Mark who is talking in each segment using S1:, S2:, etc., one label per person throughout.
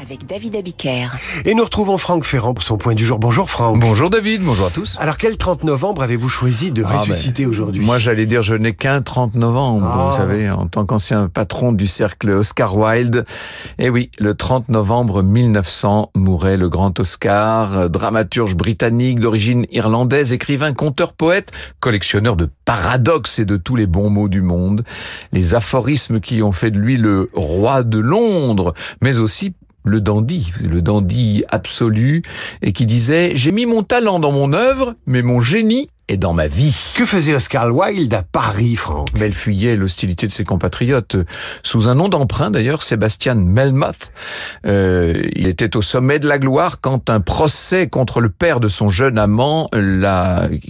S1: avec David Abiker.
S2: Et nous retrouvons Franck Ferrand pour son point du jour. Bonjour Franck.
S3: Bonjour David, bonjour à tous.
S2: Alors quel 30 novembre avez-vous choisi de
S3: Ah,
S2: ressusciter
S3: ben,
S2: aujourd'hui?
S3: Moi j'allais dire je n'ai qu'un 30 novembre,
S2: Ah.
S3: vous savez, en tant qu'ancien patron du cercle Oscar Wilde. Et oui, le 30 novembre 1900 mourait le grand Oscar, dramaturge britannique d'origine irlandaise, écrivain, conteur, poète, collectionneur de paradoxes et de tous les bons mots du monde. Les aphorismes qui ont fait de lui le roi de Londres, mais aussi le dandy, le dandy absolu, et qui disait « J'ai mis mon talent dans mon œuvre, mais mon génie est dans ma vie ».
S2: Que faisait Oscar Wilde à Paris, Franck?
S3: Mais elle fuyait l'hostilité de ses compatriotes. Sous un nom d'emprunt d'ailleurs, Sébastien Melmoth. Euh, il était au sommet de la gloire quand un procès contre le père de son jeune amant,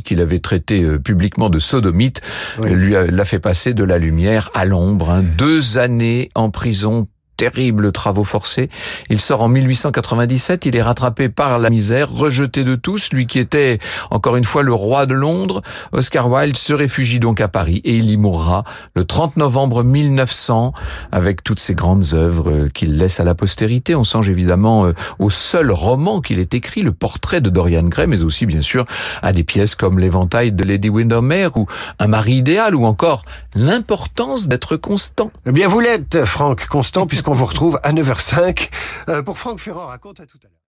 S3: qu'il avait traité euh, publiquement de sodomite,
S2: Oui.
S3: lui a- l'a fait passer de la lumière à l'ombre. hein. Deux années en prison terribles travaux forcés. Il sort en 1897, il est rattrapé par la misère, rejeté de tous, lui qui était encore une fois le roi de Londres. Oscar Wilde se réfugie donc à Paris et il y mourra le 30 novembre 1900 avec toutes ses grandes œuvres qu'il laisse à la postérité. On songe évidemment euh, au seul roman qu'il ait écrit, le portrait de Dorian Gray, mais aussi bien sûr à des pièces comme l'éventail de Lady Windermere ou Un mari idéal ou encore l'importance d'être constant.
S2: Eh bien vous l'êtes, Franck Constant, puisqu'on vous retrouve à 9h05 euh, pour Franck Ferrand raconte à tout à l'heure.